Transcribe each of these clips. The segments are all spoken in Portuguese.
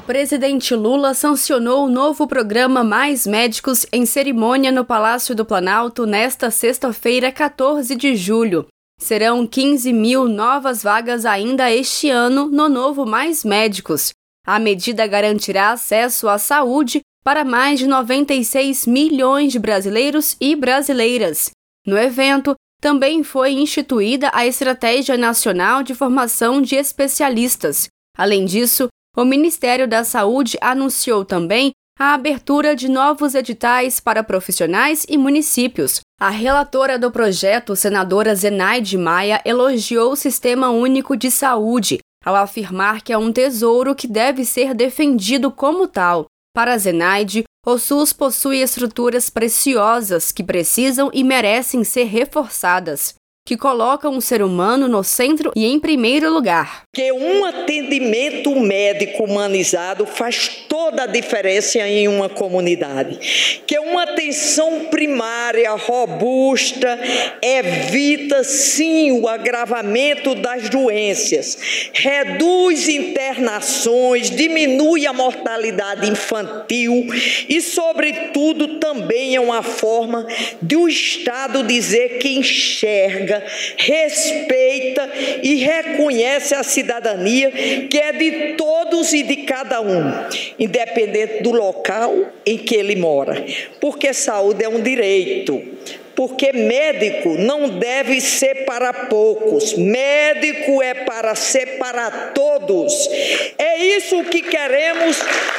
Presidente Lula sancionou o novo programa Mais Médicos em cerimônia no Palácio do Planalto nesta sexta-feira, 14 de julho. Serão 15 mil novas vagas ainda este ano no novo Mais Médicos. A medida garantirá acesso à saúde para mais de 96 milhões de brasileiros e brasileiras. No evento, também foi instituída a Estratégia Nacional de Formação de Especialistas. Além disso, o Ministério da Saúde anunciou também a abertura de novos editais para profissionais e municípios. A relatora do projeto, senadora Zenaide Maia, elogiou o Sistema Único de Saúde, ao afirmar que é um tesouro que deve ser defendido como tal. Para Zenaide, o SUS possui estruturas preciosas que precisam e merecem ser reforçadas que colocam o ser humano no centro e em primeiro lugar. Que um atendimento médico humanizado faz toda a diferença em uma comunidade. Que uma atenção primária robusta evita sim o agravamento das doenças, reduz internações, diminui a mortalidade infantil e, sobretudo, também é uma forma de o Estado dizer que enxerga respeita e reconhece a cidadania que é de todos e de cada um, independente do local em que ele mora, porque saúde é um direito porque médico não deve ser para poucos, médico é para ser para todos. É isso que queremos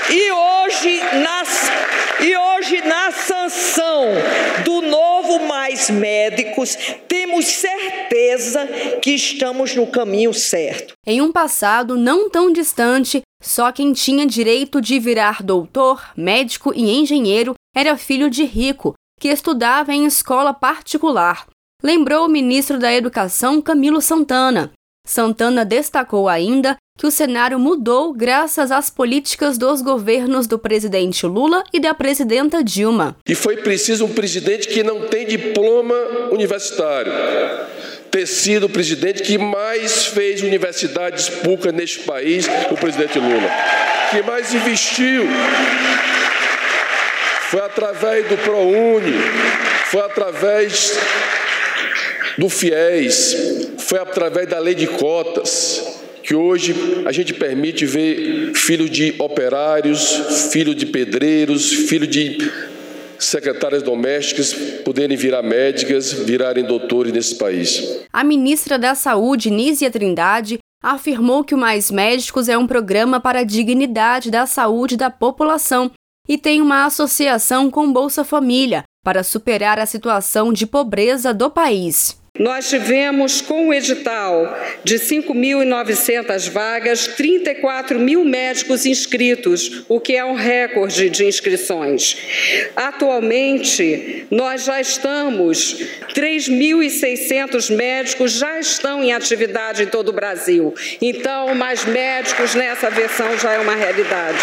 e hoje nas e hoje na sanção do novo mais temos certeza que estamos no caminho certo. Em um passado não tão distante, só quem tinha direito de virar doutor, médico e engenheiro era filho de rico que estudava em escola particular, lembrou o ministro da Educação Camilo Santana. Santana destacou ainda que o cenário mudou graças às políticas dos governos do presidente Lula e da presidenta Dilma. E foi preciso um presidente que não tem diploma universitário. Ter sido o presidente que mais fez universidades públicas neste país, o presidente Lula, que mais investiu. Foi através do ProUni, foi através do FIES, foi através da lei de cotas, que hoje a gente permite ver filho de operários, filho de pedreiros, filho de secretárias domésticas poderem virar médicas, virarem doutores nesse país. A ministra da Saúde, Nízia Trindade, afirmou que o Mais Médicos é um programa para a dignidade da saúde da população e tem uma associação com Bolsa Família para superar a situação de pobreza do país. Nós tivemos, com o edital de 5.900 vagas, 34 mil médicos inscritos, o que é um recorde de inscrições. Atualmente, nós já estamos, 3.600 médicos já estão em atividade em todo o Brasil. Então, mais médicos nessa versão já é uma realidade.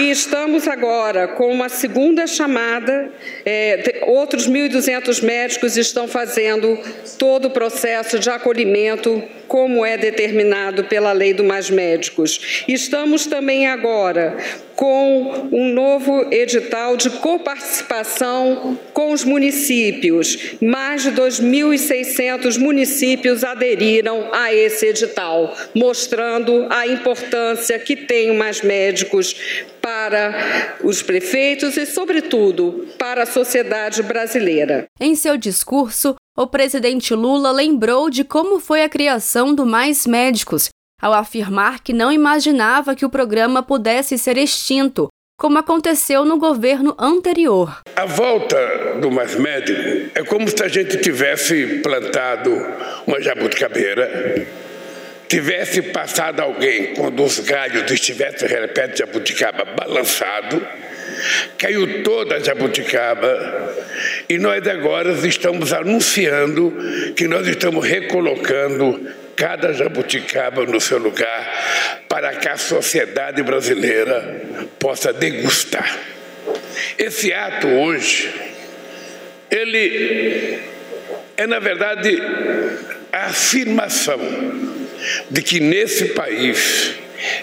E estamos agora com uma segunda chamada. É, outros 1.200 médicos estão fazendo todo o processo de acolhimento, como é determinado pela lei do Mais Médicos. Estamos também agora com um novo edital de coparticipação com os municípios. Mais de 2.600 municípios aderiram a esse edital, mostrando a importância que tem o Mais Médicos para os prefeitos e, sobretudo, para a sociedade brasileira. Em seu discurso, o presidente Lula lembrou de como foi a criação do Mais Médicos ao afirmar que não imaginava que o programa pudesse ser extinto, como aconteceu no governo anterior. A volta do Mais Médico é como se a gente tivesse plantado uma jabuticabeira, tivesse passado alguém quando os galhos estivessem, repete, jabuticaba balançado, caiu toda a jabuticaba e nós agora estamos anunciando que nós estamos recolocando cada jabuticaba no seu lugar para que a sociedade brasileira possa degustar. Esse ato hoje, ele é na verdade a afirmação de que nesse país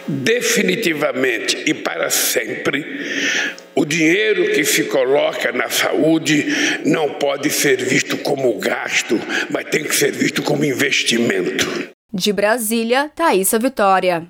definitivamente e para sempre, o dinheiro que se coloca na saúde não pode ser visto como gasto, mas tem que ser visto como investimento. De Brasília, Thaisa Vitória.